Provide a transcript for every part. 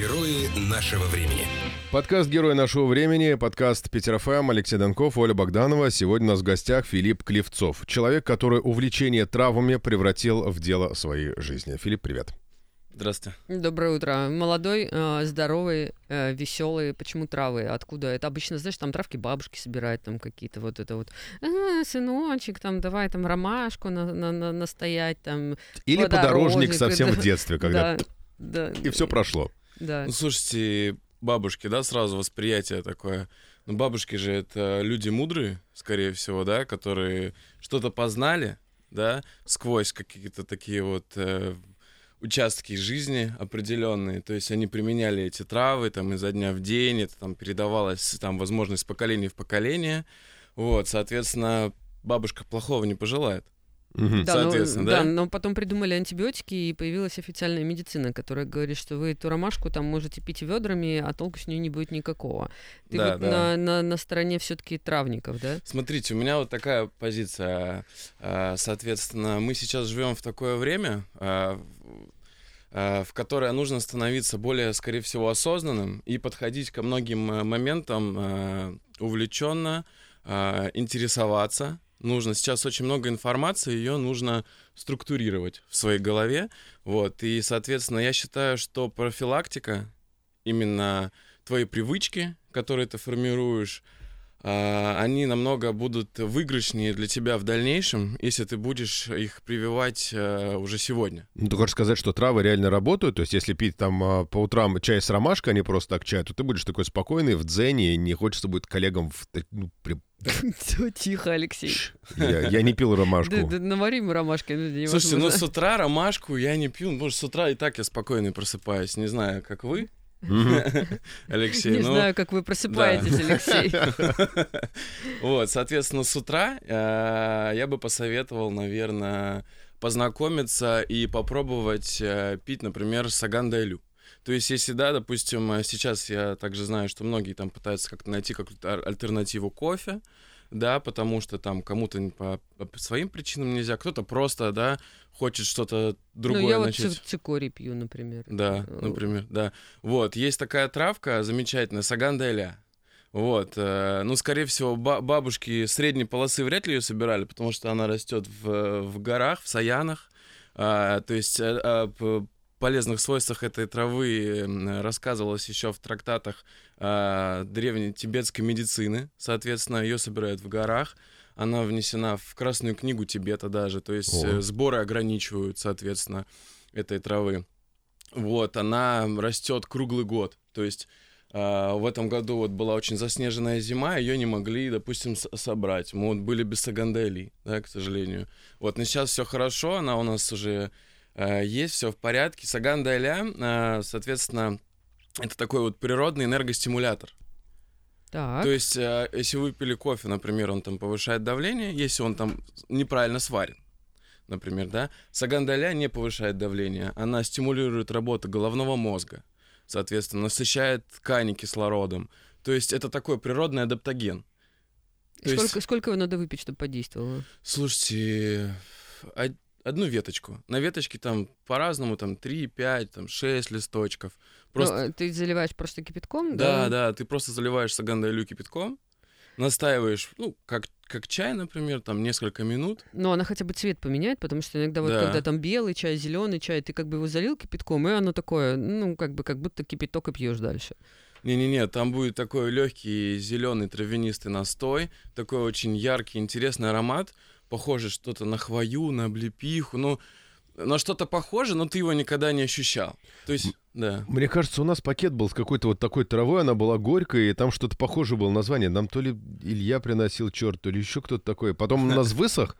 Герои нашего времени. Подкаст «Герой нашего времени», подкаст Питер ФМ, Алексей Донков, Оля Богданова. Сегодня у нас в гостях Филипп Клевцов. Человек, который увлечение травмами превратил в дело своей жизни. Филипп, привет. Здравствуйте. Доброе утро. Молодой, э, здоровый, э, веселый. Почему травы? Откуда? Это обычно, знаешь, там травки бабушки собирают, там какие-то вот это вот. А, сыночек, там давай там ромашку на, на, на, настоять, там. Или подорожник совсем в детстве, когда Да, да. и все прошло. Да. Ну, слушайте, бабушки, да, сразу восприятие такое. Ну, бабушки же это люди мудрые, скорее всего, да, которые что-то познали, да, сквозь какие-то такие вот э, участки жизни определенные. То есть они применяли эти травы там изо дня в день, это там передавалось там, возможно, из поколения в поколение. Вот, соответственно, бабушка плохого не пожелает. Да, но- соответственно, да? но потом придумали антибиотики, и появилась официальная медицина, которая говорит, что вы эту ромашку там можете пить ведрами, а толку с нее не будет никакого. Ты Да, вот да. На, на, на стороне все-таки травников, да? Смотрите, у меня вот такая позиция. А, Соответственно, мы сейчас живем в такое время, а, в- а, в которое нужно становиться более, скорее всего, осознанным и подходить ко многим а, моментам увлеченно, интересоваться. Нужно сейчас очень много информации, ее нужно структурировать в своей голове. Вот. И, соответственно, я считаю, что профилактика, именно твои привычки, которые ты формируешь, они намного будут выигрышнее для тебя в дальнейшем, если ты будешь их прививать а, уже сегодня. Ну, ты хочешь сказать, что травы реально работают? То есть, если пить там а, по утрам чай с ромашкой, а не просто так чай, то ты будешь такой спокойный, в дзене, и не хочется будет коллегам... В... ну, при- Всё, Тихо, Алексей. Я, я не пил ромашку. Да, да, навари ромашкой. ну. Слушайте, ну с утра ромашку я не пью, может, с утра и так я спокойный просыпаюсь, не знаю, как вы. Алексей. Не ну, знаю, как вы просыпаетесь, Алексей. Вот, соответственно, с утра э, я бы посоветовал, наверное, познакомиться и попробовать э, пить, например, сагандайлю. То есть, если, да, допустим, э, сейчас я также знаю, что многие там пытаются как-то найти какую-то альтернативу кофе, да, потому что там кому-то по, по своим причинам нельзя, кто-то просто, да, хочет что-то другое Ну, я вот начать. ци- цикорий пью, например. Да, Э, например, да. Вот, есть такая травка замечательная, сагандаэля. Вот, э, ну, скорее всего, ба- бабушки средней полосы вряд ли ее собирали, потому что она растет в, в горах, в саянах. А, то есть э, о п- полезных свойствах этой травы м, рассказывалось еще в трактатах а, древней тибетской медицины. Соответственно, ее собирают в горах. Она внесена в Красную книгу Тибета даже. То есть О. э, сборы ограничивают, соответственно, этой травы. Вот, она растет круглый год. То есть а, в этом году вот была очень заснеженная зима, ее не могли, допустим, собрать. Мы вот были без сагандели, да, к сожалению. Вот, но сейчас все хорошо, она у нас уже есть, все в порядке. Сагандаэля, а, соответственно, это такой вот природный энергостимулятор. Так. То есть, э, если вы пили кофе, например, он там повышает давление, если он там неправильно сварен, например, да, сагандаля не повышает давление, она стимулирует работу головного мозга, соответственно, насыщает ткани кислородом. То есть это такой природный адаптоген. То есть- сколько, сколько его надо выпить, чтобы подействовало? Слушайте, од- одну веточку. На веточке там по-разному, там 3, 5, там 6 листочков. Просто Ну, ты заливаешь просто кипятком, Да, да? да, ты просто заливаешь сагандайлю кипятком, настаиваешь, ну, как, как чай, например, там несколько минут. Но она хотя бы цвет поменяет, потому что иногда вот Да. когда там белый чай, зеленый чай, ты как бы его залил кипятком, и оно такое, ну, как бы как будто кипяток и пьешь дальше. Не-не-не, там будет такой легкий зеленый травянистый настой, такой очень яркий, интересный аромат, похоже что-то на хвою, на облепиху, ну, на что-то похоже, но ты его никогда не ощущал. То есть, да. Мне кажется, у нас пакет был с какой-то вот такой травой, она была горькой, и там что-то похожее было название. Нам то ли Илья приносил черт, то ли еще кто-то такой. Потом он у нас высох,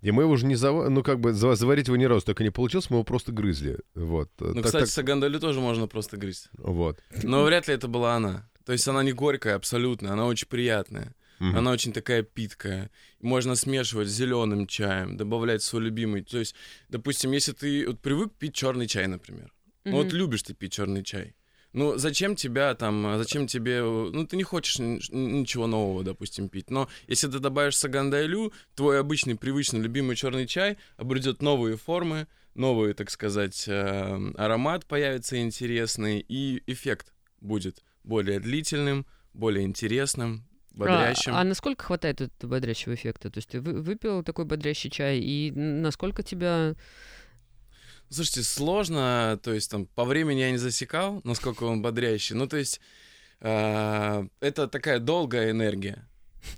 и мы его уже не зав... ну как бы за- заварить его ни разу так и не получилось, мы его просто грызли. Вот. Ну, Так- кстати, так- сагандалю тоже можно просто грызть. вот. Но вряд ли это была она. То есть она не горькая абсолютно, она очень приятная. Мгм. Она очень такая питкая. Можно смешивать с зеленым чаем, добавлять свой любимый. То есть, допустим, если ты вот привык пить черный чай, например. Ну вот любишь ты пить черный чай. Ну, зачем тебя там, а зачем тебе, э, ну, ты не хочешь ничего нового, допустим, пить. Но если ты добавишь сагандайлю, твой обычный, привычный, любимый черный чай обретет новые формы, новый, так сказать, э, аромат появится интересный, и эффект будет более длительным, более интересным, бодрящим. А, а насколько хватает этого бодрящего эффекта? То есть ты вы- выпил такой бодрящий чай, и насколько тебя... Слушайте, сложно, то есть там по времени я не засекал, насколько он бодрящий. Ну, то есть э, это такая долгая энергия.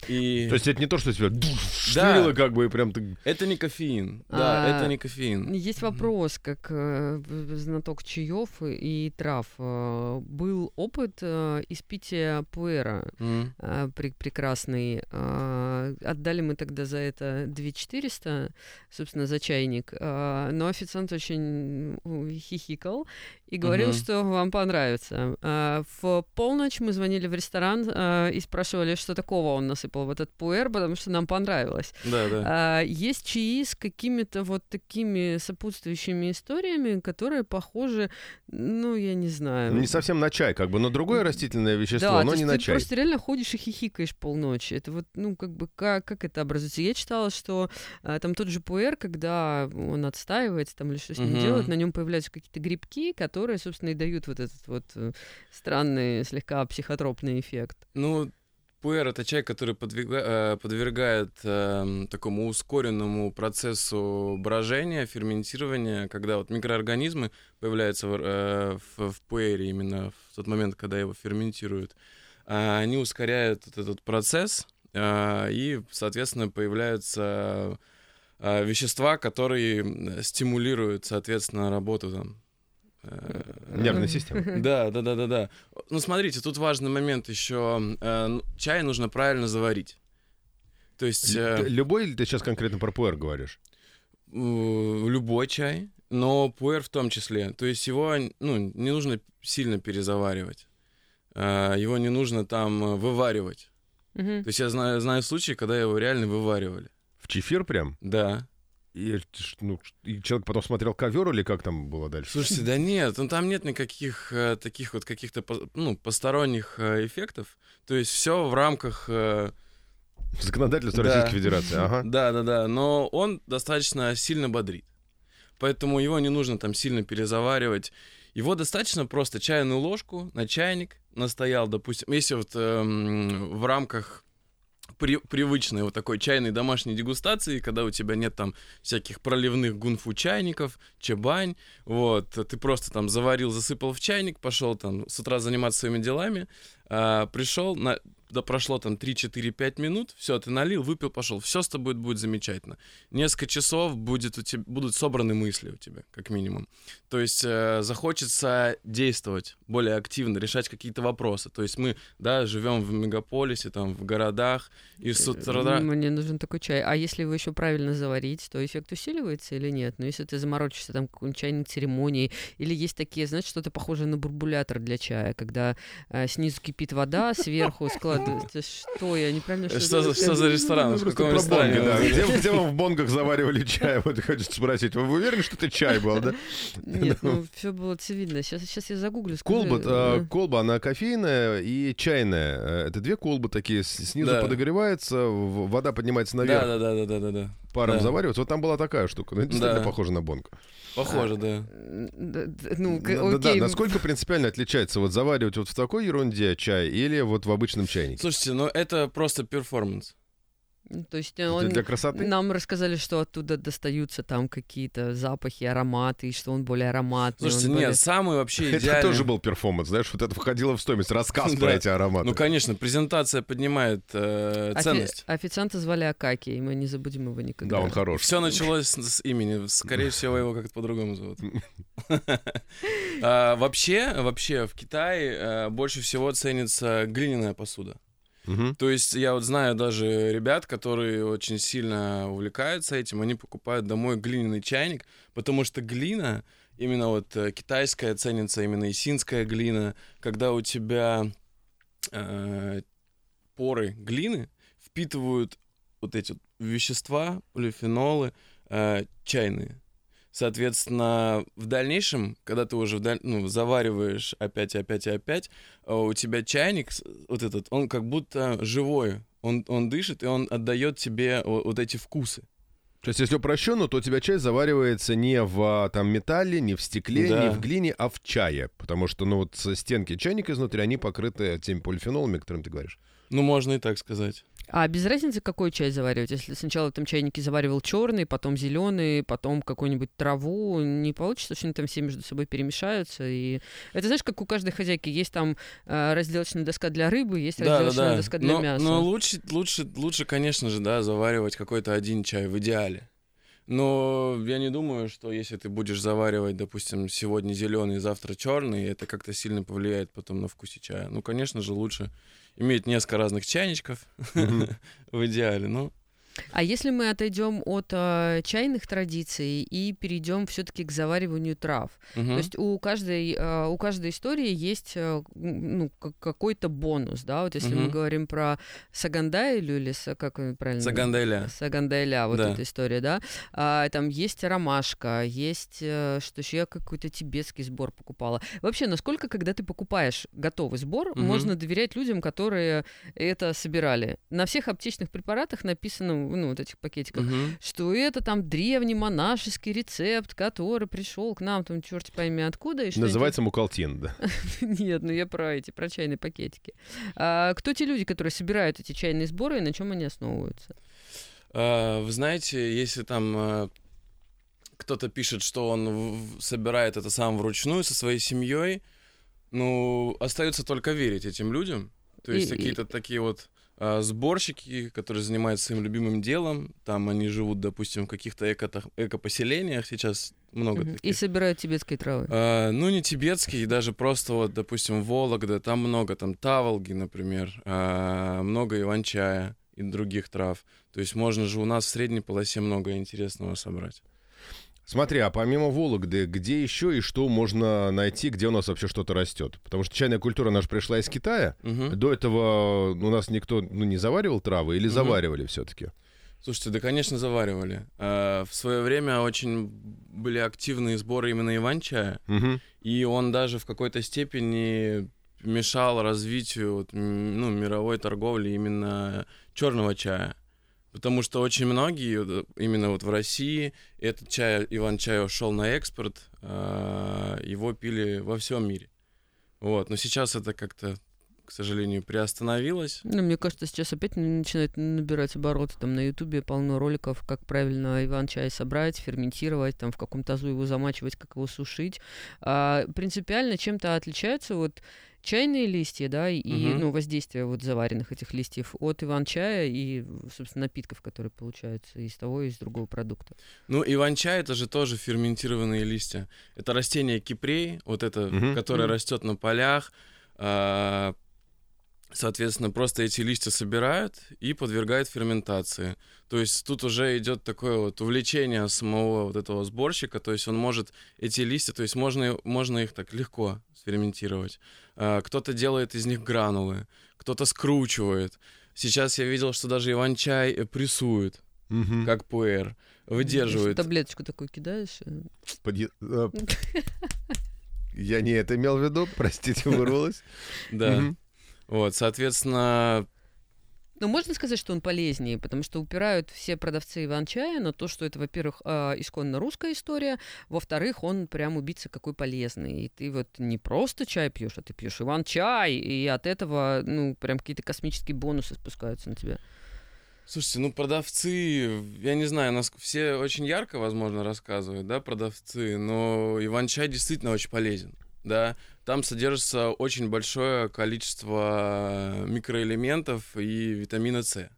И То есть это не то, что тебя штырило, как бы, и прям ты... это не кофеин. Да, А, это не кофеин. Есть вопрос, как э, знаток чаев и трав. Э, Был опыт э, испития пуэра М. э, пре- прекрасный. Э, Отдали мы тогда за это 2400, собственно, за чайник. Э, Но официант очень хихикал и говорил, Мгм. что вам понравится. Э, В полночь мы звонили в ресторан э, и спрашивали, что такого он насыпал в этот пуэр, потому что нам понравилось. Да, да. А, есть чаи с какими-то вот такими сопутствующими историями, которые похожи, ну, я не знаю. Не совсем на чай, как бы, но другое растительное вещество, да, но не на ты чай. просто реально ходишь и хихикаешь полночи. Это вот, ну, как бы, как, как это образуется? Я читала, что а, там тот же пуэр, когда он отстаивается там или что с ним Мгм. делают, на нем появляются какие-то грибки, которые, собственно, и дают вот этот вот э, странный, слегка психотропный эффект. Ну, пуэр это чай, который подвига- э, подвергает эм, такому ускоренному процессу брожения, ферментирования, когда вот микроорганизмы появляются в, э, в- в пуэре именно в тот момент, когда его ферментируют. А Они ускоряют вот этот процесс, э, и, соответственно, появляются э, вещества, которые стимулируют, соответственно, работу там. Э, Нервная система. да, да, да, да, да. Ну, смотрите, тут важный момент еще. Э, ну, чай нужно правильно заварить. То есть э, Любой или ты сейчас конкретно про пуэр говоришь? любой чай, но пуэр в том числе. То есть его ну, не нужно сильно перезаваривать. Его не нужно там вываривать. Мгм. То есть я знаю, знаю случаи, когда его реально вываривали. В чефир прям? Да. И, ну, и человек потом смотрел ковер или как там было дальше? Слушайте, да нет, ну там нет никаких э, таких вот каких-то ну, посторонних э, эффектов. То есть все в рамках э, Законодательство Да. Российской Федерации, ага. Да, да, да. Но он достаточно сильно бодрит. Поэтому его не нужно там сильно перезаваривать. Его достаточно просто чайную ложку на чайник настоял, допустим, если вот эм, в рамках при- привычной вот такой чайной домашней дегустации, когда у тебя нет там всяких проливных гунфу чайников, чебань, вот, ты просто там заварил, засыпал в чайник, пошел там с утра заниматься своими делами, а, пришел, на, да прошло там 3-4-5 минут, все, ты налил, выпил, пошел, все с тобой будет замечательно. Несколько часов будет у тебя, будут собраны мысли у тебя, как минимум. То есть э, захочется действовать более активно, решать какие-то вопросы. То есть мы, да, живем в мегаполисе, там, в городах, и с утра... Мне нужен такой чай. А если его еще правильно заварить, то эффект усиливается или нет? Но если ты заморочишься там какой-нибудь чайник церемонии, или есть такие, знаешь, что-то похожее на бурбулятор для чая, когда э, снизу кипит вода, сверху складывается. Что я неправильно что Что за, ресторан? В Просто каком ресторане? Где, где вам в бонгах заваривали чай? Вот хочется спросить. Вы уверены, что это чай был, да? Нет, ну все было очевидно. Сейчас, сейчас я загуглю. Колба, Э, колба, она кофейная и чайная. Э, Это две колбы такие. Снизу подогревается, в- вода поднимается наверх, Да, да, да, да, да, да, паром заваривается. Вот там была такая штука. Ну, это действительно Да. похоже на бонг. Похоже, да. д- д- Ну, к- Да, да, окей. насколько принципиально отличается вот заваривать вот в такой ерунде чай или вот в обычном чайнике? Слушайте, ну это просто перформанс. То есть э, Это он... для красоты? Нам рассказали, что оттуда достаются там какие-то запахи, ароматы, и что он более ароматный. Слушайте, нет, более- самый вообще Это идеальный... тоже был перформанс, знаешь, вот это входило в стоимость, рассказ Да. про эти ароматы. Ну, конечно, презентация поднимает э, Офи- ценность. Официанта звали Акаки, и мы не забудем его никогда. да, он хорош. Все началось с, с имени. Скорее всего, его как-то по-другому зовут. А, Вообще, вообще в Китае э, больше всего ценится глиняная посуда. Мгм. То есть я вот знаю даже ребят, которые очень сильно увлекаются этим, они покупают домой глиняный чайник, потому что глина, именно вот э, китайская ценится, именно исинская глина, когда у тебя э, поры глины впитывают вот эти вот вещества, полифенолы э, чайные. Соответственно, в дальнейшем, когда ты уже вдаль- ну, завариваешь опять и опять и опять, э, у тебя чайник вот этот, он как будто живой. Он, он дышит, и он отдает тебе о- вот эти вкусы. То есть, если упрощенно, то у тебя чай заваривается не в там, металле, не в стекле, Да. не в глине, а в чае. Потому что, ну, вот стенки чайника изнутри, они покрыты теми полифенолами, о которых ты говоришь. Ну, можно и так сказать. А без разницы, какой чай заваривать? Если сначала в этом чайнике заваривал черный, потом зеленый, потом какую-нибудь траву, не получится, что они там все между собой перемешаются. И это знаешь, как у каждой хозяйки есть там э, разделочная доска для рыбы, есть разделочная доска для но, мяса. но лучше, лучше, лучше, конечно же, да, заваривать какой-то один чай в идеале. Но я не думаю, что если ты будешь заваривать, допустим, сегодня зеленый, завтра черный, это как-то сильно повлияет потом на вкусе чая. Ну, конечно же, лучше иметь несколько разных чайничков в идеале. Ну, А если мы отойдем от э, чайных традиций и перейдем все-таки к завариванию трав, мгм. То есть у каждой, э, у каждой истории есть э, ну, как- какой-то бонус, да, вот если мы Мгм. говорим про Сагандайлю или как правильно? Сагандайля. Сагандайля, вот Да. эта история, да. А, там есть ромашка, есть э, что еще я какой-то тибетский сбор покупала. Вообще, насколько, когда ты покупаешь готовый сбор, Мгм. можно доверять людям, которые это собирали? На всех аптечных препаратах написано, ну, вот этих пакетиках, Мгм. что это там древний монашеский рецепт, который пришел к нам, там, черт пойми откуда. И что Называется мукалтин, да. это- Нет, ну я про эти, про чайные пакетики. А, кто те люди, которые собирают эти чайные сборы и на чем они основываются? А, Вы знаете, если там э, кто-то пишет, что он собирает это сам вручную со своей семьей, ну, остается только верить этим людям. То есть И- и- какие-то такие вот а, сборщики, которые занимаются своим любимым делом, там они живут, допустим, в каких-то эко эко-поселениях, сейчас много. И таких. собирают тибетские травы. А, ну, не тибетские, даже просто вот, допустим, Вологда, там много, там таволги, например, а, много иван-чая и других трав. То есть можно же у нас в средней полосе много интересного собрать. Смотри, а помимо Вологды, где еще и что можно найти, где у нас вообще что-то растет? Потому что чайная культура наша пришла из Китая. Мгм. До этого у нас никто ну, не заваривал травы или Мгм. заваривали все-таки? Слушайте, да, конечно, заваривали. А, в свое время очень были активные сборы именно иван-чая, Мгм. и он даже в какой-то степени мешал развитию вот, ну, мировой торговли именно черного чая. Потому что очень многие, именно вот в России, этот чай, иван-чай ушел на экспорт, а, его пили во всем мире. Вот. Но сейчас это как-то, к сожалению, приостановилось. Ну, мне кажется, сейчас опять начинает набирать обороты. Там на Ютубе полно роликов, как правильно иван-чай собрать, ферментировать, там в каком тазу его замачивать, как его сушить. А, принципиально чем-то отличаются вот чайные листья, да, и Мгм. ну, воздействие вот заваренных этих листьев от иван-чая и, собственно, напитков, которые получаются из того и из другого продукта. Ну, иван-чай это же тоже ферментированные листья. Это растение кипрей, вот это, Мгм. которое Мгм. растет на полях. а, Соответственно, просто эти листья собирают и подвергают ферментации. То есть тут уже идет такое вот увлечение самого вот этого сборщика, то есть он может эти листья, то есть можно, можно их так легко сферментировать. А, Кто-то делает из них гранулы, кто-то скручивает. Сейчас я видел, что даже иван-чай э, прессует, Мгм. как пуэр, выдерживает. Таблеточку такую кидаешь. э, Подъе- э, Я не это имел в виду, простите, вырвалось. Да. Вот, соответственно, Ну, можно сказать, что он полезнее, потому что упирают все продавцы иван-чая на то, что это, во-первых, а, исконно русская история, во-вторых, он прям убийца какой полезный. И ты вот не просто чай пьешь, а ты пьешь иван-чай, и от этого, ну, прям какие-то космические бонусы спускаются на тебя. слушайте, ну продавцы, я не знаю, нас все очень ярко, возможно, рассказывают, да, продавцы, но иван-чай действительно очень полезен, да. Там содержится очень большое количество микроэлементов и витамина С,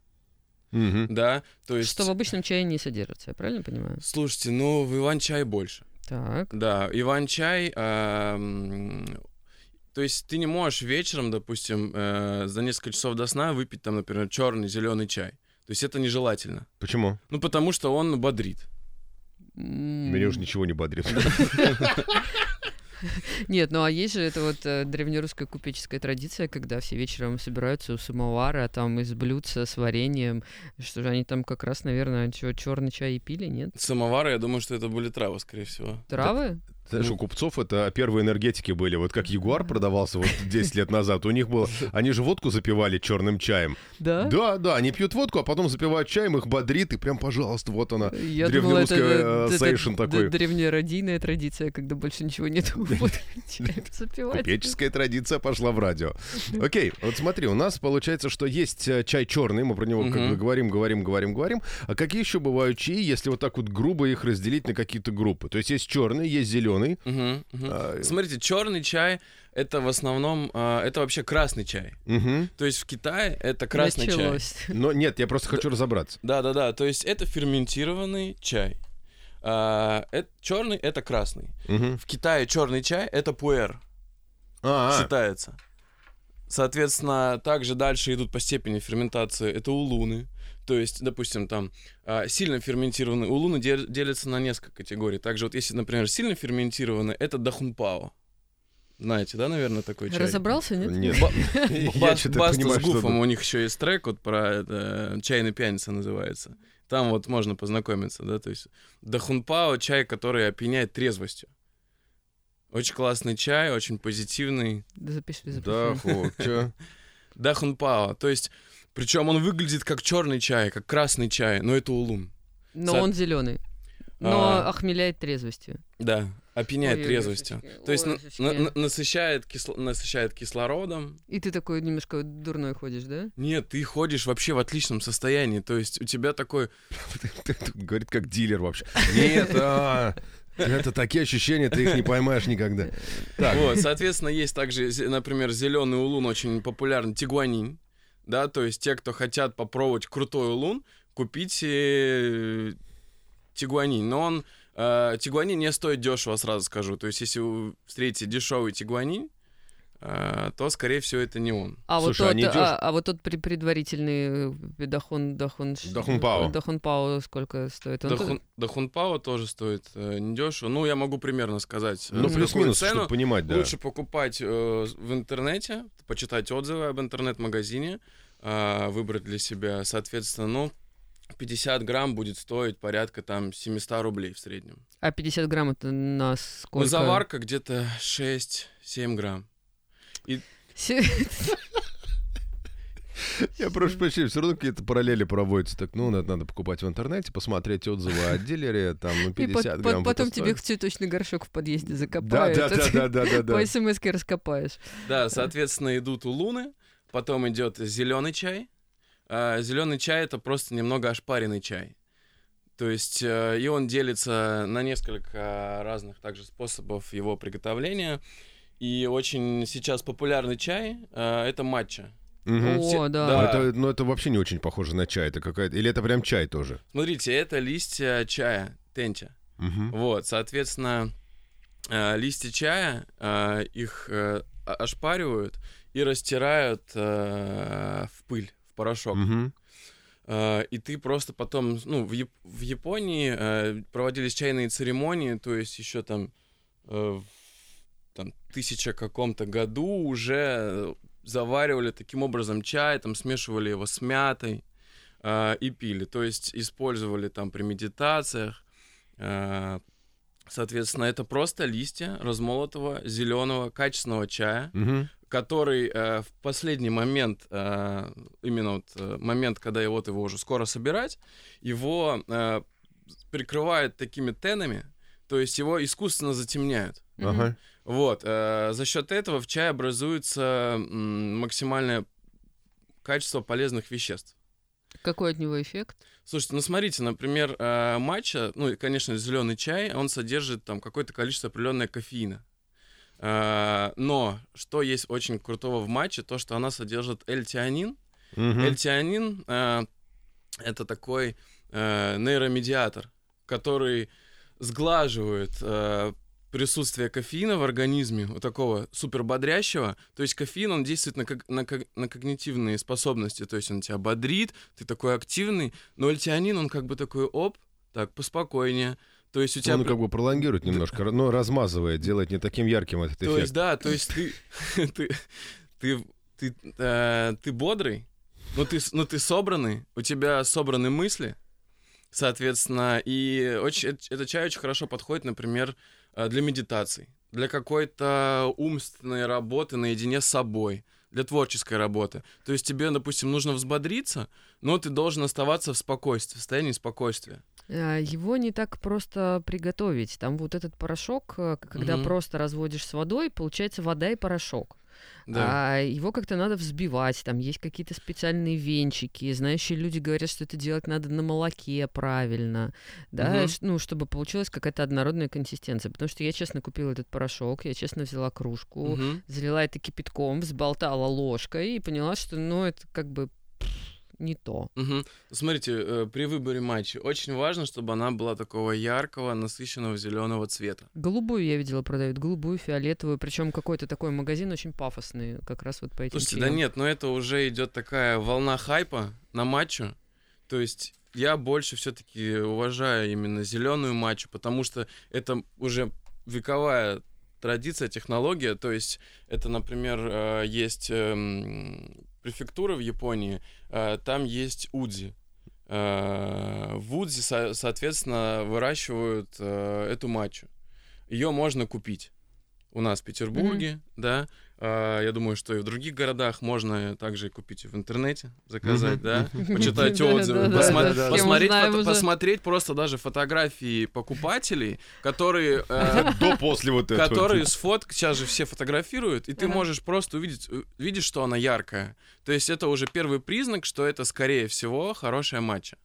Мгм. да. То есть, Что в обычном чае не содержится, я правильно понимаю? слушайте, ну в иван-чай больше. Так. Да, иван-чай, м, то есть ты не можешь вечером, допустим, э, за несколько часов до сна выпить там, например, черный, зеленый чай. То есть это нежелательно. Почему? Ну, потому что он бодрит. Меня уже ничего не бодрит. Нет, ну а есть же это вот э, древнерусская купеческая традиция, когда все вечером собираются у самовара, там из блюдца с вареньем. Что же они там как раз, наверное, черный чай и пили, нет? Самовары, я думаю, что это были травы, скорее всего. Травы? Знаешь, у купцов это первые энергетики были. Вот как Ягуар продавался вот 10 лет назад, у них было... Они же водку запивали черным чаем. Да? Да, да, они пьют водку, а потом запивают чаем, их бодрит, и прям, пожалуйста, вот она, Я древнерусская это- э, сейшн д- такой. древнеродийная традиция, когда больше ничего нет. Запивать. Купеческая традиция пошла в радио. Окей, вот смотри, у нас получается, что есть э, чай черный, мы про него как бы говорим, говорим, говорим, говорим. А какие еще бывают чаи, если вот так вот грубо их разделить на какие-то группы? То есть есть черный, есть зеленый. Мгм, мгм. А, Смотрите, черный чай это в основном а, это вообще красный чай. мгм. То есть в Китае это красный чай. Началось. Но нет, я просто хочу разобраться. Да, да, да. То есть это ферментированный чай. А, это, черный это красный. В Китае черный чай это пуэр А, а, считается. Соответственно, также дальше идут по степени ферментации. Это улуны. То есть, допустим, там а, сильно ферментированные улуны дел- делятся на несколько категорий. Также вот если, например, сильно ферментированные, это дахунпао. Знаете, да, наверное, такой чай? Разобрался, нет? нет. Баста понимаю, с что Гуфом, у них еще есть трек вот про это, «Чайный пьяница» называется. Там вот можно познакомиться, да, то есть Дахунпао — чай, который опьяняет трезвостью. Очень классный чай, очень позитивный. Да запиши, запиши. Да, хо, чё? Дахунпао, то есть, причем он выглядит как черный чай, как красный чай, но это улун. Но Со- он зеленый. Но А. охмеляет трезвостью. Да, опьяняет Ой, трезвостью. ой, То есть ой, на- на- насыщает, кисло- насыщает кислородом, И ты такой немножко дурной ходишь, да? Нет, ты ходишь вообще в отличном состоянии. То есть у тебя такой... Говорит, как дилер вообще. Нет, а, это такие ощущения, ты их не поймаешь никогда. Так, Вот, соответственно, есть также, например, зеленый улун очень популярный, тигуанин. Да, то есть те, кто хотят попробовать крутой улун, купите тигуанин. Но он... э, тигуанин не стоит дешево, сразу скажу. То есть если вы встретите дешевый тигуанин, э, то, скорее всего, это не он. А вот Слушай, тот, а дёш- а, а вот тот предварительный э, Дахун, Дахун, Дахунпао. Дахунпао сколько стоит? Он Дахун, Дахунпао тоже стоит э, недешево. Ну, я могу примерно сказать. э, ну плюс-минус, чтобы понимать, да. Лучше покупать э, в интернете, почитать отзывы об интернет-магазине, э, выбрать для себя, соответственно, ну, 50 грамм будет стоить порядка там 700 рублей в среднем. А 50 грамм это на сколько? Ну, заварка где-то 6-7 грамм. Се- Я прошу прощения, все равно какие-то параллели проводятся. Так, ну, это надо покупать в интернете, посмотреть отзывы о дилере, там, ну, И 50 пот- грамм. потом это тебе цветочный горшок в подъезде Да, закопают. да, а да, ты да, да, да, да. По смс раскопаешь. Да, соответственно, идут улуны, потом идет зеленый чай. зеленый чай это просто немного ошпаренный чай. То есть, э, и он делится на несколько разных также способов его приготовления. И очень сейчас популярный чай э, это матча. О, Все- да. Ну, это, ну, это вообще не очень похоже на чай. Это какая-то... Или это прям чай тоже? Смотрите, это листья чая, тентя. Мгм. Вот, соответственно, э, листья чая, э, их э, ошпаривают и растирают э, в пыль, в порошок. Э, И ты просто потом, ну, в, Яп- в Японии э, проводились чайные церемонии, то есть еще там, э, в там тысяча каком-то году уже э, заваривали таким образом чай, там смешивали его с мятой э, и пили. То есть использовали там при медитациях. э, Соответственно, это просто листья размолотого зеленого качественного чая, Мгм. который э, в последний момент, э, именно вот э, момент, когда его, вот его уже скоро собирать, его э, прикрывают такими тенами, то есть его искусственно затемняют. Ага. Вот, э, за счет этого в чае образуется м, максимальное качество полезных веществ. Какой от него эффект? Слушайте, ну смотрите, например, э, матча, ну и, конечно, зеленый чай, он содержит там какое-то количество определенное кофеина. Э, но что есть очень крутого в матче, то, что она содержит L-тианин. Мгм. L-тианин э, это такой э, нейромедиатор, который сглаживает э, присутствие кофеина в организме, вот такого супер бодрящего. То есть кофеин, он действует на, ког- на, ког- на когнитивные способности, то есть он тебя бодрит, ты такой активный, но альтианин, он как бы такой, оп, так, поспокойнее. То есть у тебя... Он как бы пролонгирует немножко, но размазывает, делает не таким ярким этот То эффект. есть, да, то есть ты, ты, ты, ты, э, ты бодрый, но ты, но ты собранный, у тебя собраны мысли, соответственно, и очень, эт- этот чай очень хорошо подходит, например, для медитаций, для какой-то умственной работы наедине с собой, для творческой работы. То есть тебе, допустим, нужно взбодриться, но ты должен оставаться в спокойствии, в состоянии спокойствия. А, Его не так просто приготовить. Там вот этот порошок, э, когда Мгм. просто разводишь с водой, получается вода и порошок. Да. А его как-то надо взбивать, там есть какие-то специальные венчики. Знающие люди говорят, что это делать надо на молоке правильно, да, ш- ну, чтобы получилась какая-то однородная консистенция. Потому что я честно купила этот порошок, я честно взяла кружку, Мгм. залила это кипятком, взболтала ложкой и поняла, что, ну, это как бы не то. Мгм. Смотрите, э, при выборе матча очень важно, чтобы она была такого яркого, насыщенного зеленого цвета. Голубую я видела продают, голубую, фиолетовую, причем какой-то такой магазин очень пафосный, как раз вот по этим Слушайте, да темам. нет, но это уже идет такая волна хайпа на матчу. То есть я больше все-таки уважаю именно зеленую матчу, потому что это уже вековая традиция, технология. То есть это, например, э, есть префектура в Японии, э, там есть удзи. Э, В Удзи, со- соответственно, выращивают э, эту матчу. Ее можно купить у нас в Петербурге, да. А, Я думаю, что и в других городах можно также купить в интернете, заказать, да, почитать отзывы, посмотреть, просто даже фотографии покупателей, которые э, До-после вот этого. которые с фоток сейчас же все фотографируют, и ты можешь просто увидеть, э, видишь, что она яркая. То есть это уже первый признак, что это, скорее всего, хорошая матча.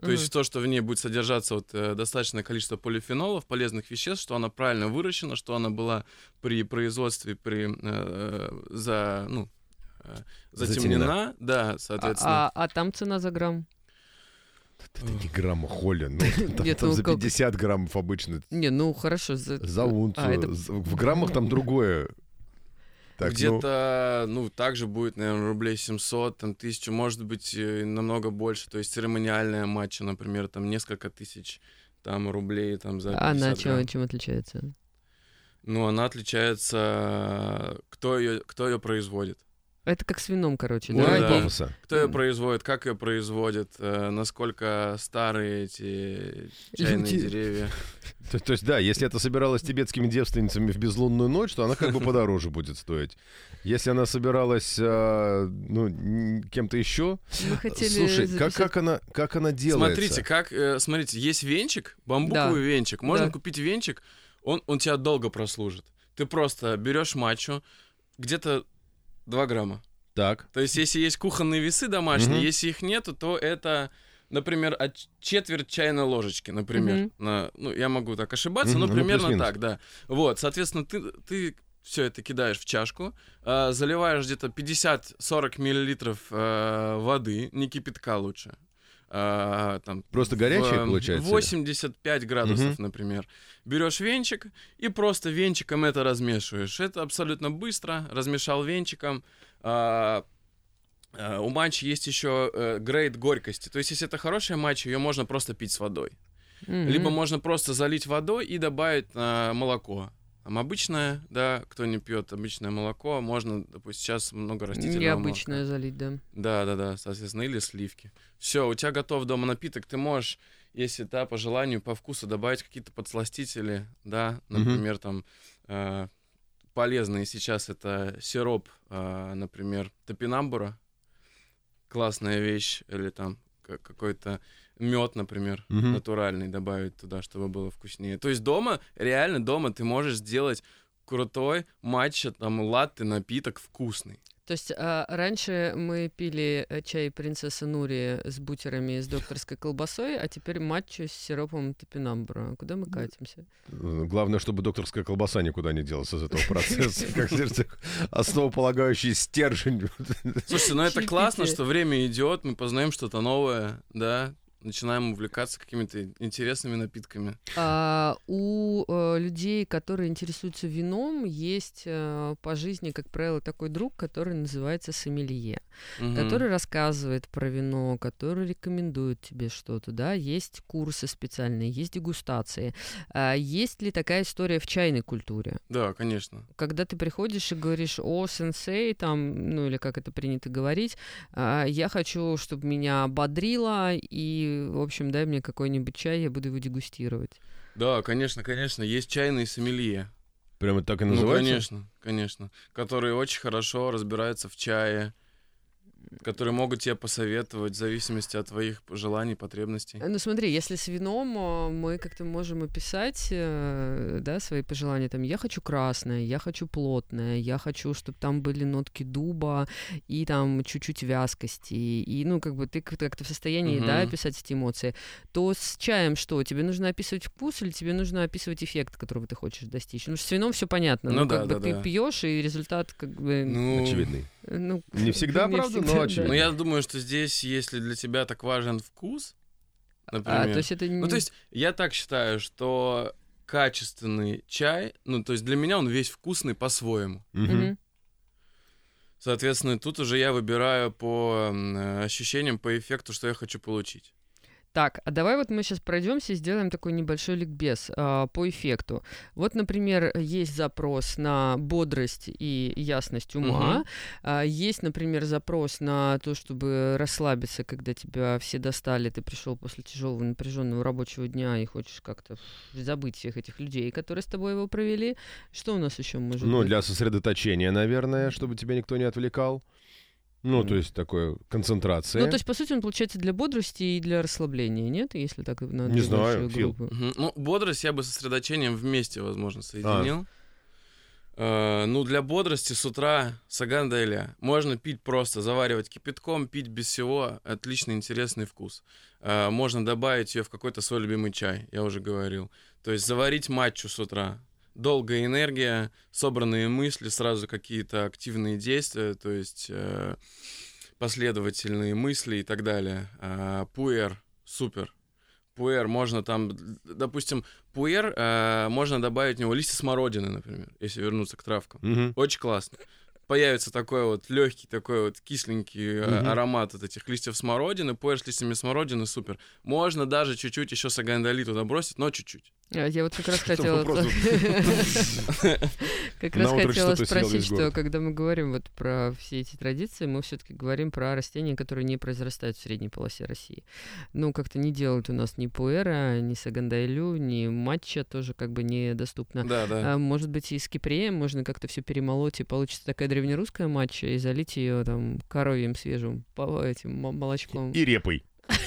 То есть то, что в ней будет содержаться вот, э, достаточное количество полифенолов, полезных веществ, что она правильно выращена, что она была при производстве, при, э, за, ну, э, затемнена, да, соответственно. А, а там цена за грамм? Это не грамма холи. Ну, там, Нет, там ну за как? 50 граммов обычно. Не, ну хорошо. За, За унцию. А, это- В граммах там другое. Так, ну, Где-то, ну, также будет, наверное, рублей 700, там, тысячу, может быть, намного больше. То есть церемониальная матча, например, там несколько тысяч там рублей там за 50 Она чем, чем отличается? Ну, она отличается, кто ее, кто ее производит. Это как с вином, короче, да? уровень да. Пафоса. Кто ее производит, как ее производит, э, насколько старые эти чайные Люди- деревья. То, то есть, да, если это собиралась тибетскими девственницами в безлунную ночь, то она как бы подороже будет стоить. Если она собиралась а, ну, кем-то еще, хотели слушай, как, записать- как она как она делается? Смотрите, как, э, смотрите, есть венчик, бамбуковый венчик. Можно Да. купить венчик, он, он тебя долго прослужит. Ты просто берешь матчу, где-то 2 грамма. Так. То есть, если есть кухонные весы домашние, Мгм. если их нету, то это, например, от четверть чайной ложечки, например. Мгм. На, ну, я могу так ошибаться, Мгм, но ну, примерно плюс-минус. так, да. Вот, соответственно, ты, ты все это кидаешь в чашку, а, заливаешь где-то 50-40 миллилитров а, воды, не кипятка лучше. А, там, Просто горячее в, получается, или? 85 градусов, Мгм. например. Берешь венчик и просто венчиком это размешиваешь. Это абсолютно быстро. Размешал венчиком. А, а, у матча есть еще э, грейд горькости. То есть, если это хорошая матча, ее можно просто пить с водой. Мгм. Либо можно просто залить водой и добавить а, молоко. Там обычное, да, кто не пьет обычное молоко, можно, допустим, сейчас много растительного Необычное молока. залить, да. Да, да, да, соответственно, или сливки. Все, у тебя готов дома напиток, ты можешь, если да, по желанию, по вкусу добавить какие-то подсластители, да, например, там э, полезные сейчас это сироп, э, например, топинамбура, классная вещь, или там ка- какой-то мед, например, Мгм. натуральный добавить туда, чтобы было вкуснее. То есть дома, реально дома ты можешь сделать крутой матча, там, латте, напиток вкусный. То есть а, раньше мы пили э, чай принцессы Нури с бутерами и с докторской колбасой, а теперь матчу с сиропом топинамбура. Куда мы катимся? Главное, чтобы докторская колбаса никуда не делась из этого процесса. Как основополагающий стержень. Слушайте, ну это классно, что время идет, мы познаем что-то новое, да, начинаем увлекаться какими-то интересными напитками. А, у э, людей, которые интересуются вином, есть э, по жизни, как правило, такой друг, который называется сомелье, Мгм. который рассказывает про вино, который рекомендует тебе что-то, да, есть курсы специальные, есть дегустации. А, есть ли такая история в чайной культуре? Да, конечно. когда ты приходишь и говоришь, о, сенсей, там, ну или как это принято говорить, а, я хочу, чтобы меня бодрило, и ты, в общем, дай мне какой-нибудь чай, я буду его дегустировать. Да, конечно, конечно. Есть чайные сомелье. Прямо так и Ну, называется? конечно, конечно. Которые очень хорошо разбираются в чае, которые могут тебе посоветовать в зависимости от твоих желаний, потребностей. Ну смотри, если с вином э, мы как-то можем описать, э, да, свои пожелания, там, я хочу красное, я хочу плотное, я хочу, чтобы там были нотки дуба и там чуть-чуть вязкости, и, ну, как бы ты как- как-то в состоянии, да, Мгм. описать эти эмоции, то с чаем что? Тебе нужно описывать вкус или тебе нужно описывать эффект, которого ты хочешь достичь? Ну, с вином все понятно, Ну ну, как да, бы да, ты да. пьешь, и результат, как бы, Ну, Очевидный. Ну, Не всегда, не правда, но всегда, да. очевидно. Ну, я думаю, что здесь, если для тебя так важен вкус, например... А, то есть это Ну, не- то есть я так считаю, что качественный чай, ну, то есть для меня он весь вкусный по-своему. Мгм. Соответственно, тут уже я выбираю по э, ощущениям, по эффекту, что я хочу получить. Так, а давай вот мы сейчас пройдемся и сделаем такой небольшой ликбез а, по эффекту. Вот, например, есть запрос на бодрость и ясность ума. А, есть, например, запрос на то, чтобы расслабиться, когда тебя все достали, ты пришел после тяжелого напряженного рабочего дня и хочешь как-то забыть всех этих людей, которые с тобой его провели. Что у нас еще может Ну, быть? для сосредоточения, наверное, чтобы тебя никто не отвлекал. Ну, то есть такое концентрация. Ну, то есть, по сути, он получается для бодрости и для расслабления, нет? Если так на Не знаю, Фил. Мгм. Ну, бодрость я бы со сосредоточением вместе, возможно, А. соединил. Э, ну, для бодрости с утра саган дайля. Можно пить просто, заваривать кипятком, пить без всего. Отличный, интересный вкус. Э, можно добавить ее в какой-то свой любимый чай, я уже говорил. То есть заварить матчу с утра. Долгая энергия, собранные мысли, сразу какие-то активные действия, то есть э, последовательные мысли и так далее. А, пуэр, супер. Пуэр можно там, допустим, пуэр э, можно добавить в него листья смородины, например, если вернуться к травкам. Мгм. Очень классно. Появится такой вот легкий, такой вот кисленький э, Мгм. аромат от этих листьев смородины. Пуэр с листьями смородины супер. Можно даже чуть-чуть еще сагандали туда бросить, но чуть-чуть. А, Я вот как раз Что хотела... Как раз хотела спросить, что когда мы говорим вот про все эти традиции, мы все-таки говорим про растения, которые не произрастают в средней полосе России. Ну, как-то не делают у нас ни пуэра, ни сагандайлю, ни матча тоже как бы недоступно. Да, да. А, может быть, и с кипреем можно как-то все перемолоть, и получится такая древнерусская матча, и залить ее там коровьим свежим по- этим молочком. И репой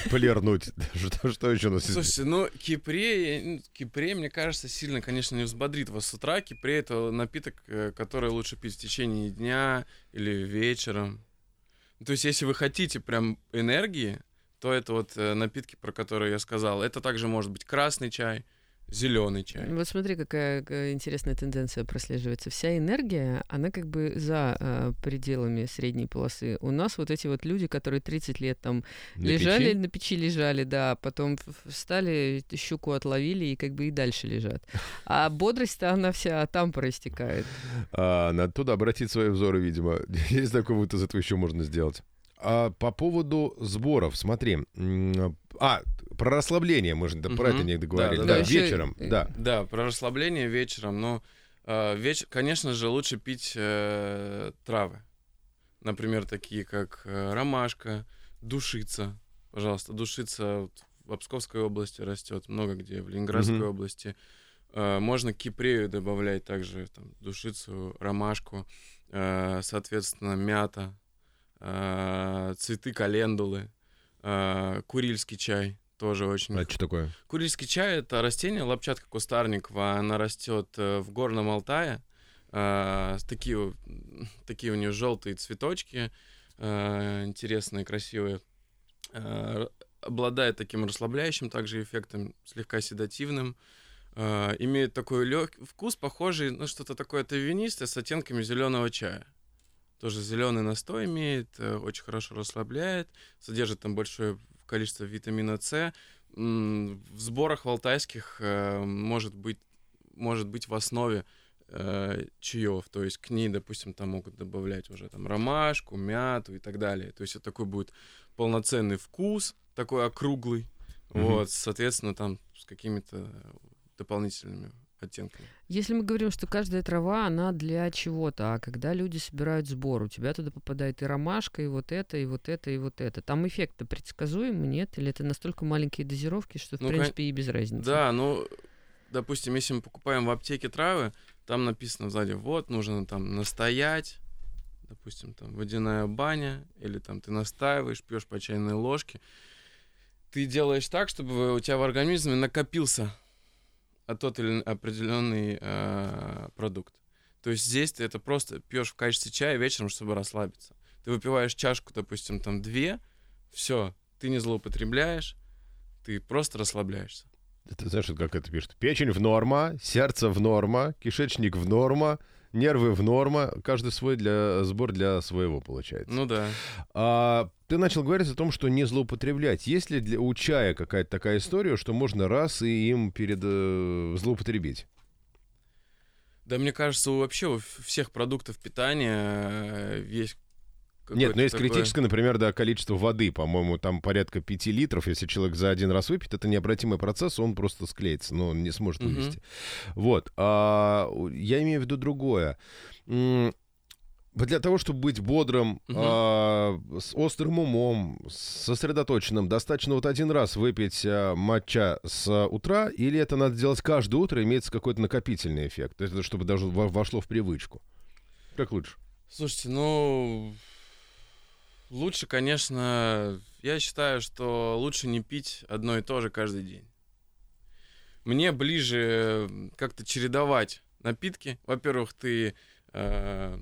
полирнуть. Что, что еще у нас есть? Слушайте, ну, кипре, ну, кипре, мне кажется, сильно, конечно, не взбодрит вас с утра. Кипре — это напиток, э, который лучше пить в течение дня или вечером. То есть, если вы хотите прям энергии, то это вот э, напитки, про которые я сказал. Это также может быть красный чай, зеленый чай. Вот смотри, какая интересная тенденция прослеживается. Вся энергия, она как бы за э, пределами средней полосы. У нас вот эти вот люди, которые 30 лет там На лежали, печи? на печи лежали, да, потом встали, щуку отловили и как бы и дальше лежат. А бодрость-то она вся там проистекает. А, надо туда обратить свои взоры, видимо. Есть такой вот из этого еще можно сделать. А по поводу сборов, смотри. А, про расслабление мы же да, про это не договорили. Да, Да, да, да. Вечером, да. Да, про расслабление вечером. Но, э, веч... конечно же, лучше пить э, травы. Например, такие как э, ромашка, душица. Пожалуйста, душица вот в Обсковской области растет, много где, в Ленинградской Мгм. области. Э, можно кипрею добавлять также там, душицу, ромашку, э, соответственно, мята, цветы календулы, э, курильский чай тоже очень А что такое? Курильский чай это растение, лапчатка кустарниковая, она растет э, в горном Алтае. Э, такие, такие у нее желтые цветочки, э, интересные, красивые. Э, обладает таким расслабляющим также эффектом, слегка седативным. Э, имеет такой легкий вкус, похожий на что-то такое травянистое с оттенками зеленого чая. Тоже зеленый настой имеет, э, очень хорошо расслабляет, содержит там большое количество витамина С. В сборах в алтайских э, может быть, может быть в основе э, чаев, то есть к ней, допустим, там могут добавлять уже там ромашку, мяту и так далее. То есть это такой будет полноценный вкус, такой округлый, Мгм. вот, соответственно, там с какими-то дополнительными оттенками. Если мы говорим, что каждая трава, она для чего-то, а когда люди собирают сбор, у тебя туда попадает и ромашка, и вот это, и вот это, и вот это. Там эффект-то предсказуемый, нет? Или это настолько маленькие дозировки, что, в Ну, принципе, и без разницы? Да, ну, допустим, если мы покупаем в аптеке травы, там написано сзади, вот, нужно там настоять, допустим, там водяная баня, или там ты настаиваешь, пьешь по чайной ложке. Ты делаешь так, чтобы у тебя в организме накопился а тот или определенный э, продукт. То есть здесь ты это просто пьешь в качестве чая вечером, чтобы расслабиться. Ты выпиваешь чашку, допустим, там две, все, ты не злоупотребляешь, ты просто расслабляешься. Ты знаешь, как это пишет? Печень в норма, сердце в норма, кишечник в норма, нервы в норма. Каждый свой для сбор для своего получается. Ну да. А, ты начал говорить о том, что не злоупотреблять. Есть ли для, у чая какая-то такая история, что можно раз и им перед э, злоупотребить? Да, мне кажется, вообще у всех продуктов питания э, есть Нет, но есть какое-то такое- критическое, например, да, количество воды. По-моему, там порядка 5 литров. Если человек за один раз выпьет, это необратимый процесс, он просто склеится, но он не сможет вывести. Вот. А, я имею в виду другое. Для того, чтобы быть бодрым, Мгм. а, с острым умом, сосредоточенным, достаточно вот один раз выпить а, матча с утра, или это надо делать каждое утро, имеется какой-то накопительный эффект, это чтобы даже во- вошло в привычку. Как лучше? Слушайте, ну лучше, конечно, я считаю, что лучше не пить одно и то же каждый день. Мне ближе как-то чередовать напитки. Во-первых, ты, э,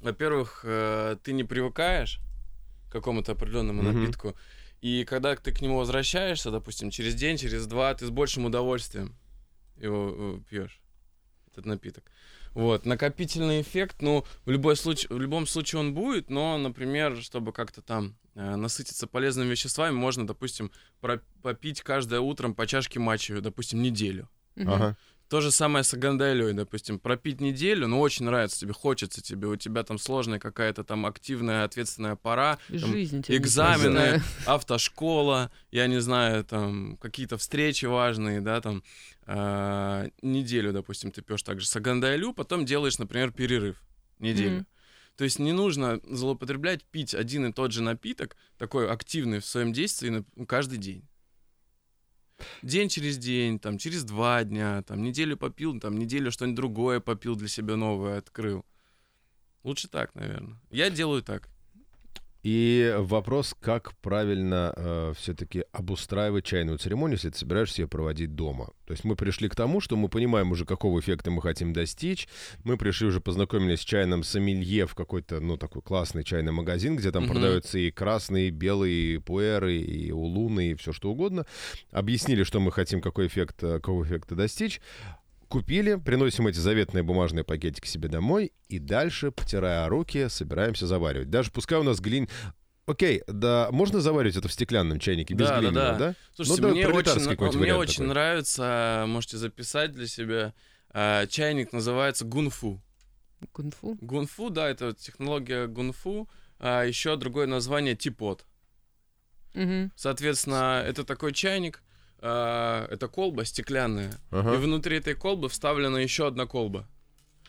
во-первых, э, ты не привыкаешь к какому-то определенному Мгм. напитку, и когда ты к нему возвращаешься, допустим, через день, через два, ты с большим удовольствием его э, пьешь этот напиток. Вот, накопительный эффект, ну, в, любой случай, в любом случае он будет, но, например, чтобы как-то там э, насытиться полезными веществами, можно, допустим, попить каждое утром по чашке матча, допустим, неделю. Мгм. Ага. То же самое с агандайлей, допустим, пропить неделю, ну, очень нравится тебе, хочется тебе, у тебя там сложная какая-то там активная, ответственная пора, там, Жизнь тебе экзамены, автошкола, я не знаю, там, какие-то встречи важные, да, там, а, неделю, допустим, ты пьешь также сагандайлю, потом делаешь, например, перерыв неделю. Мгм. То есть не нужно злоупотреблять, пить один и тот же напиток, такой активный в своем действии каждый день. День через день, там, через два дня, там, неделю попил, там, неделю что-нибудь другое попил для себя новое, открыл. Лучше так, наверное. Я делаю так. И вопрос, как правильно все-таки обустраивать чайную церемонию, если ты собираешься ее проводить дома. То есть мы пришли к тому, что мы понимаем уже, какого эффекта мы хотим достичь. Мы пришли уже, познакомились с чайным сомелье в какой-то, ну, такой классный чайный магазин, где там Мгм. продаются и красные, и белые, и пуэры, и улуны, и все что угодно. Объяснили, что мы хотим, какой эффект, э, какого эффекта достичь. Купили, приносим эти заветные бумажные пакетики себе домой и дальше, потирая руки, собираемся заваривать. Даже пускай у нас глин... Окей, да, можно заваривать это в стеклянном чайнике без Да, да, глиняного, да. да? Слушайте, Ну, да, мне, очень, мне очень такой. нравится, можете записать для себя, а, чайник называется гунфу. Кунг-фу. Гунфу, да, это технология гунфу, а еще другое название типот. Мгм. Соответственно, это такой чайник, а, это колба стеклянная, Ага. и внутри этой колбы вставлена еще одна колба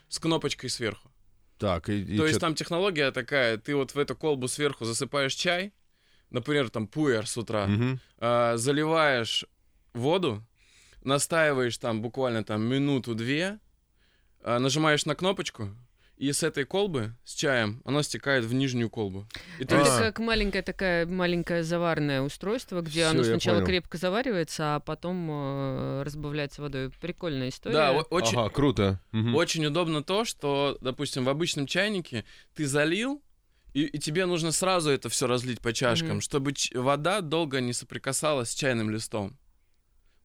с кнопочкой сверху. Так, и, и То есть там технология такая, ты вот в эту колбу сверху засыпаешь чай, например, там пуэр с утра, Мгм. а, заливаешь воду, настаиваешь там буквально там минуту-две, а, нажимаешь на кнопочку, и с этой колбы, с чаем, оно стекает в нижнюю колбу. И то А. есть, Это как маленькое такое маленькое заварное устройство, где Всё, оно сначала понял. крепко заваривается, а потом э, разбавляется водой. Прикольная история. да, очень, Ага, круто. Мгм. очень удобно то, что, допустим, в обычном чайнике ты залил, и, и тебе нужно сразу это все разлить по чашкам, Мгм. чтобы ч- вода долго не соприкасалась с чайным листом.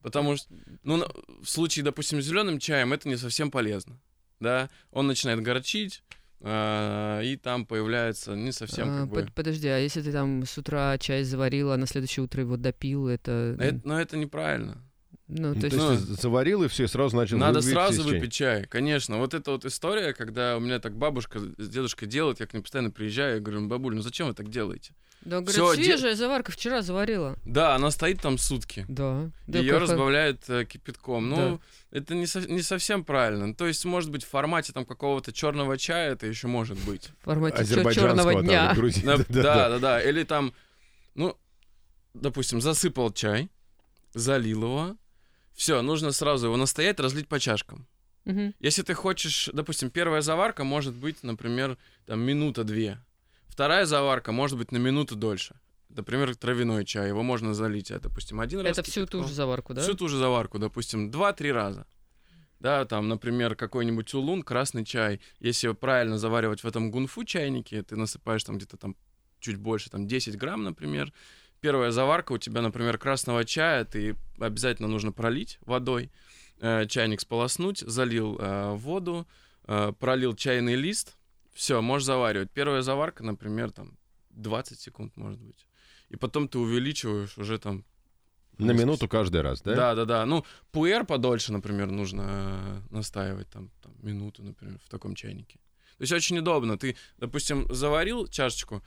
Потому что, ну, в случае, допустим, с зеленым чаем это не совсем полезно. Да, он начинает горчить, а, и там появляется не совсем А, как бы. под- Подожди, а если ты там с утра чай заварила, а на следующее утро его допил, это... Это- но это неправильно. Ну, Ну, то есть... ты заварил и все, и сразу начал Надо сразу выпить чай, конечно. Вот это вот история, когда у меня так бабушка с дедушкой делают, я к ним постоянно приезжаю, я говорю, бабуль, ну зачем вы так делаете? Да, говорят, Всё, де- свежая заварка вчера заварила. Да, она стоит там сутки. Да. Ее как- разбавляют э, кипятком. Ну, это не, со- не совсем правильно. То есть, может быть, в формате там какого-то черного чая это еще может быть. В формате черного дня. Да, Да, да, да, да, да. Или там, ну, допустим, засыпал чай, залил его. Все, нужно сразу его настоять, разлить по чашкам. Мгм. Если ты хочешь, допустим, первая заварка может быть, например, там минута-две. Вторая заварка может быть на минуту дольше. Например, травяной чай, его можно залить, а, допустим, один раз. Это всю ту же заварку, да? Всю ту же заварку, допустим, два-три раза. Да, там, например, какой-нибудь улун, красный чай. Если правильно заваривать в этом гунфу чайнике, ты насыпаешь там где-то там чуть больше, там 10 грамм, например. Первая заварка у тебя, например, красного чая, ты обязательно нужно пролить водой, э, чайник сполоснуть, залил э, воду, э, пролил чайный лист, все, можешь заваривать. Первая заварка, например, там 20 секунд, может быть. И потом ты увеличиваешь уже там На минуту каждый раз, да? да, да, да. Ну, пуэр подольше, например, нужно настаивать, там, там, минуту, например, в таком чайнике. То есть очень удобно. Ты, допустим, заварил чашечку,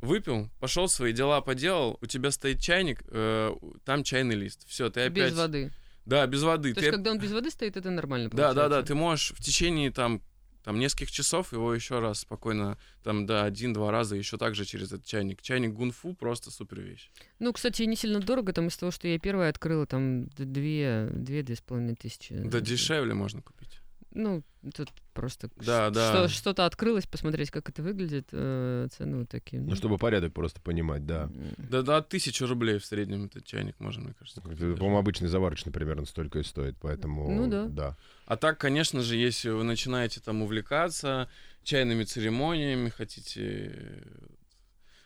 выпил, пошел свои дела поделал, у тебя стоит чайник, э, там чайный лист. Все, ты опять... Без воды. Да, без воды. То Ты есть, когда он без воды стоит, это нормально Да, да, да. получается? Ты можешь в течение там, там нескольких часов его еще раз спокойно, там, да, один-два раза еще также через этот чайник. Чайник гунфу просто супер вещь. Ну, кстати, не сильно дорого, там из того, что я первая открыла, там две, две, две с половиной тысячи. Да дешевле можно купить. Ну, тут просто Да, ш- да. что- что-то открылось, посмотреть, как это выглядит, э, цены вот такие. Ну, чтобы порядок просто понимать, да. Да, да, тысячу рублей в среднем этот чайник можно, мне кажется. Это, по-моему, обычный заварочный примерно столько и стоит, поэтому... Ну да. да. А так, конечно же, если вы начинаете там увлекаться чайными церемониями, хотите э,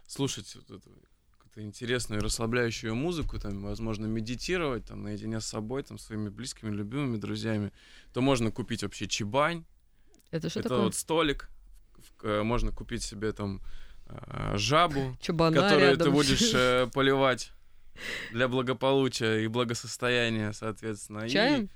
слушать вот эту какую-то интересную и расслабляющую музыку, там, возможно, медитировать там наедине с собой, там, своими близкими, любимыми друзьями, то можно купить вообще чебань. Это что Это такое? вот столик. Э, Можно купить себе там э, жабу, Чабана которую рядом. ты будешь э, поливать для благополучия и благосостояния, соответственно. И- Чаем?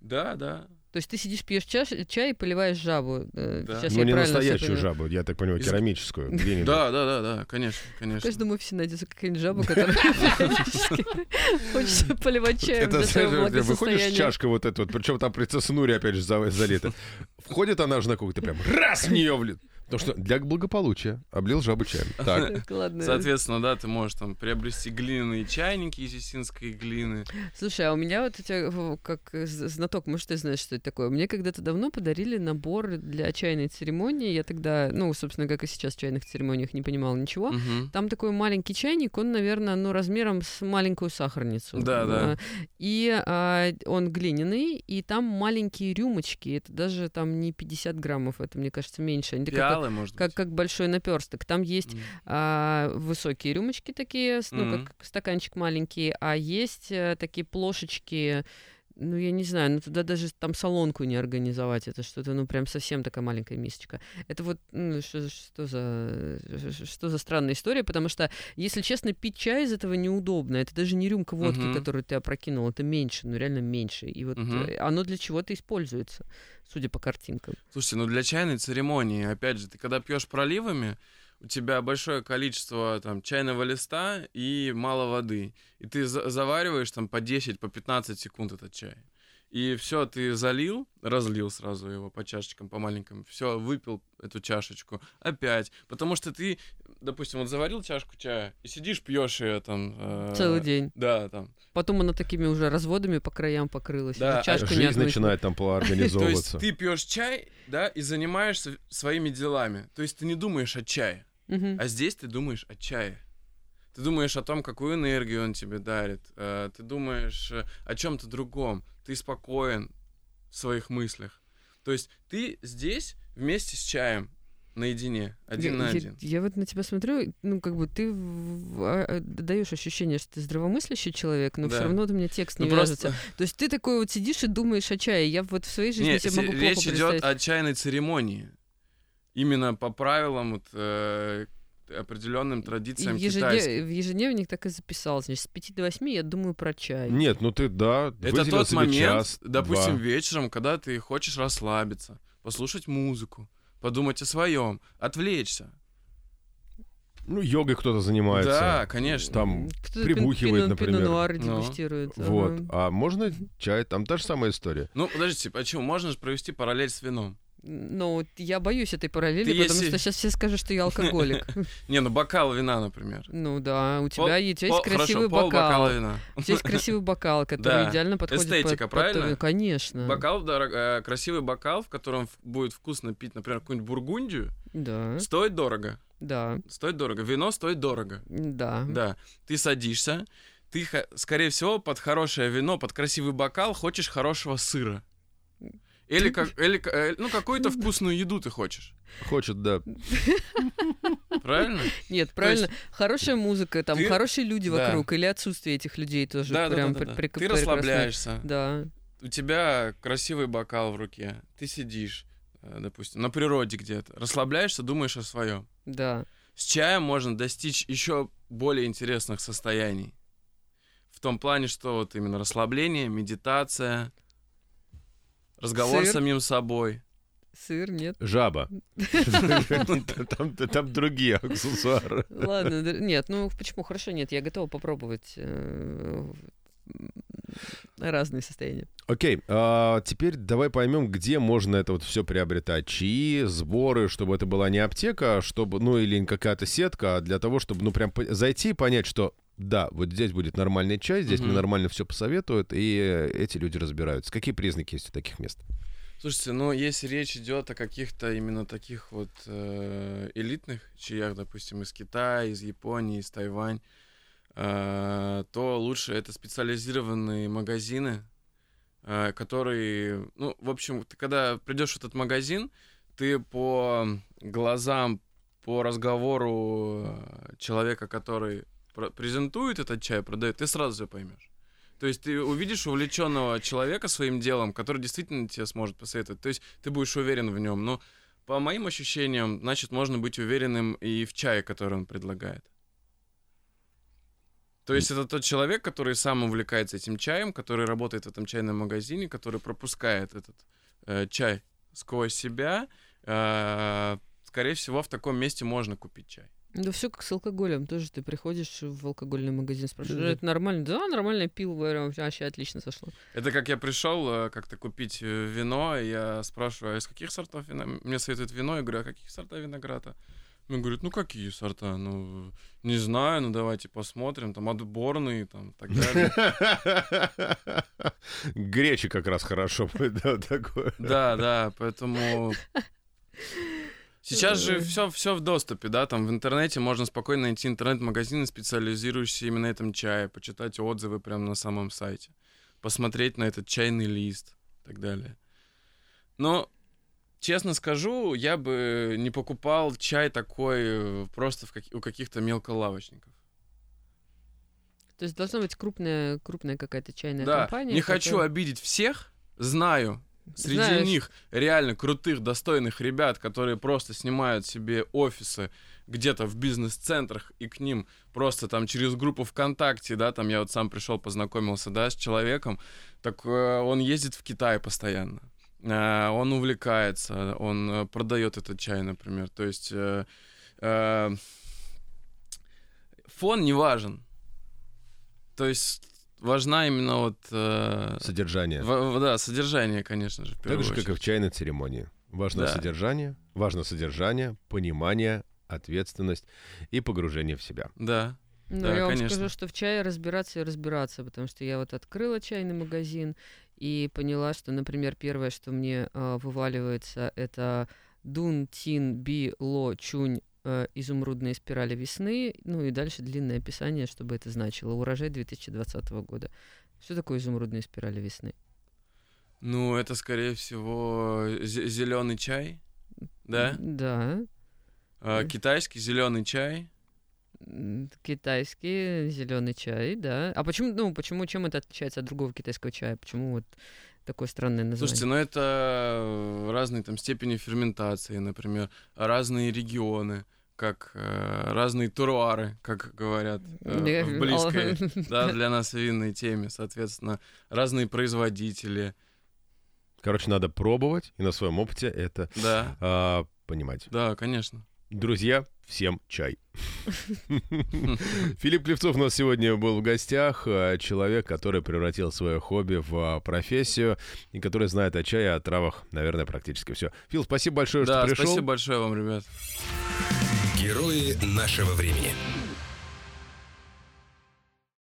Да, да. То есть ты сидишь, пьешь чаш, чай и поливаешь жабу. Э, Да. Сейчас Ну, я не настоящую жабу, я так понимаю, Из- керамическую. Да, да, да, да, конечно, В конечно. каждом офисе найдется какая-нибудь жаба, которая хочется поливать чаем Это знаешь, выходишь чашка вот эта вот, причем там принцесса Нури опять же за- залита. Входит она же на кухню, ты прям раз в нее влит. Потому что для благополучия облил жабу чаем. Так. Соответственно, да, ты можешь там приобрести глиняные чайники из есинской глины. Слушай, а у меня вот эти, в- как знаток, может, ты знаешь, что это такое? Мне когда-то давно подарили набор для чайной церемонии. Я тогда, ну, собственно, как и сейчас в чайных церемониях, не понимала ничего. Мгм. Там такой маленький чайник, он, наверное, ну, размером с маленькую сахарницу. Да, да. А, И а, он глиняный, и там маленькие рюмочки. Это даже там не 50 граммов, это, мне кажется, меньше. Они такие, как, Пиалы, может как, быть. как большой наперсток. Там есть М. а, высокие рюмочки такие, ну, Мгм. как стаканчик маленький, а есть э, такие плошечки, ну, я не знаю, ну, туда даже там солонку не организовать, это что-то, ну, прям совсем такая маленькая мисочка. Это вот, ну, что, что за, что за странная история, потому что, если честно, пить чай из этого неудобно, это даже не рюмка водки, Мгм. которую ты опрокинул, это меньше, ну, реально меньше, и вот э, оно для чего-то используется, судя по картинкам. Слушайте, ну для чайной церемонии, опять же, ты когда пьешь проливами, у тебя большое количество там чайного листа и мало воды. И ты за- завариваешь там по 10, по 15 секунд этот чай. И все, ты залил, разлил сразу его по чашечкам, по маленьким. Все, выпил эту чашечку. Опять. Потому что ты, допустим, вот заварил чашку чая и сидишь, пьешь ее там. э, Целый день. Да, там. Потом она такими уже разводами по краям покрылась. Да, а чашку не жизнь одну из- начинает там То есть ты пьешь чай, да, и занимаешься своими делами. То есть ты не думаешь о чае. Мгм. А здесь ты думаешь о чае. Ты думаешь о том, какую энергию он тебе дарит. э, Ты думаешь э, о чем-то другом. Ты спокоен в своих мыслях. То есть ты здесь вместе с чаем наедине, один я, на я- один. Я, вот на тебя смотрю, ну, как бы ты в- а, а, даешь ощущение, что ты здравомыслящий человек, но Да. все равно у меня текст не Ну, просто- вяжется. То есть ты такой вот сидишь и думаешь о чае. Я вот в своей жизни Не, себе се- могу речь плохо идет представить. о чайной церемонии. Именно по правилам вот, э, определенным И традициям в, ежедне- китайским. в ежедневник так и записал. Значит, с 5 до 8 я думаю про чай. Нет, ну ты, да, Это тот себе момент, час, допустим, два. вечером, когда ты хочешь расслабиться, послушать музыку, подумать о своем, отвлечься. Ну, йогой кто-то занимается. Да, конечно. Там Кто-то прибухивает, пин- например. пино-нуар Ну. дегустирует. Вот. ага. А можно чай? Там та же самая история. Ну, подождите, почему? Можно же провести параллель с вином. Ну, вот я боюсь этой параллели, Ты потому если- что сейчас все скажут, что я алкоголик. Не, ну бокал вина, например. Ну да, у тебя есть, красивый бокал. У тебя есть красивый бокал, который идеально подходит под- Эстетика, правильно? Конечно. Бокал, э, красивый бокал, в котором будет вкусно пить, например, какую-нибудь бургундию, стоит дорого. да, Стоит дорого. Вино стоит дорого. да. Да. Ты садишься, ты, скорее всего, под хорошее вино, под красивый бокал хочешь хорошего сыра. Или, как, или э, ну, какую-то вкусную еду ты хочешь. Хочет, да. Правильно? Нет, правильно. Хорошая музыка, там ты- хорошие люди Да. вокруг, или отсутствие этих людей тоже Да, да, прям да, да, пр- да. прек- Ты расслабляешься. Да. У тебя красивый бокал в руке. Ты сидишь, э, допустим, на природе где-то. Расслабляешься, думаешь о своем. Да. С чаем можно достичь еще более интересных состояний. В том плане, что вот именно расслабление, медитация, разговор с самим собой. Сыр, нет. Жаба. Там там другие аксессуары. Ладно, нет, ну почему? Хорошо, нет, я готова попробовать э, разные состояния. Окей, а теперь давай поймем, где можно это вот все приобретать. Чаи, сборы, чтобы это была не аптека, а чтобы, ну или какая-то сетка, а для того, чтобы, ну прям зайти и понять, что да, вот здесь будет нормальный чай, здесь мне Мгм. нормально все посоветуют, и э, эти люди разбираются. Какие признаки есть у таких мест? Слушайте, ну если речь идет о каких-то именно таких вот э, элитных чаях, допустим, из Китая, из Японии, из Тайвань, э, то лучше это специализированные магазины, э, которые, ну, в общем, ты когда придешь в этот магазин, ты по глазам, по разговору э, человека, который презентует этот чай, продает, ты сразу все поймешь. То есть ты увидишь увлеченного человека своим делом, который действительно тебе сможет посоветовать. То есть ты будешь уверен в нем. Но по моим ощущениям, значит, можно быть уверенным и в чае, который он предлагает. То есть это тот человек, который сам увлекается этим чаем, который работает в этом чайном магазине, который пропускает этот э, чай сквозь себя. Э, скорее всего, в таком месте можно купить чай. Да все как с алкоголем. Тоже ты приходишь в алкогольный магазин, спрашиваешь, Да. это нормально? Да, нормально, пил, говорю, вообще отлично сошло. Это как я пришел э, как-то купить э, вино, и я спрашиваю, а из каких сортов вина? Мне советуют вино, я говорю, а каких сортов винограда? Мне говорят, ну какие сорта? Ну, не знаю, ну давайте посмотрим, там отборные, там, так далее. Гречи как раз хорошо да, такое. Да, да, поэтому... Сейчас же все, все в доступе, да, там в интернете можно спокойно найти интернет-магазины, специализирующиеся именно на этом чае, почитать отзывы прямо на самом сайте, посмотреть на этот чайный лист и так далее. Но, честно скажу, я бы не покупал чай такой э, просто в каки- у каких-то мелколавочников. То есть должна быть крупная, крупная какая-то чайная да, компания. не хочу обидеть всех, знаю, Среди Знаешь. них реально крутых, достойных ребят, которые просто снимают себе офисы где-то в бизнес-центрах, и к ним просто там через группу ВКонтакте, да, там я вот сам пришел, познакомился, да, с человеком, так э, он ездит в Китай постоянно. Э, он увлекается, он э, продает этот чай, например. То есть э, э, фон не важен. То есть важна именно вот... э, Содержание. в- в- да, содержание, конечно же, Так же, как и в чайной церемонии. Важно Да. содержание, важно содержание, понимание, ответственность и погружение в себя. Да. Ну, Да, я вам конечно. скажу, что в чае разбираться и разбираться, потому что я вот открыла чайный магазин и поняла, что, например, первое, что мне а, вываливается, это Дун Тин Би Ло Чунь э, изумрудные спирали весны, ну и дальше длинное описание, чтобы это значило. Урожай 2020 года. Что такое изумрудные спирали весны? Ну, это, скорее всего, зеленый чай, да? Да. А, китайский зеленый чай. Китайский зеленый чай, да. А почему, ну, почему, чем это отличается от другого китайского чая? Почему вот такое странное название? Слушайте, ну это э, разные там степени ферментации, например, разные регионы, как э, разные туруары, как говорят э, в близкой да, для нас винной теме, соответственно, разные производители, Короче, надо пробовать и на своем опыте это да, а, понимать. да, конечно. Друзья, всем чай. Филипп Клевцов у нас сегодня был в гостях. а, Человек, который превратил свое хобби в а, профессию и который знает о чае, о травах, наверное, практически все. Фил, спасибо большое, Да, что пришел. спасибо большое вам, ребят. Герои нашего времени.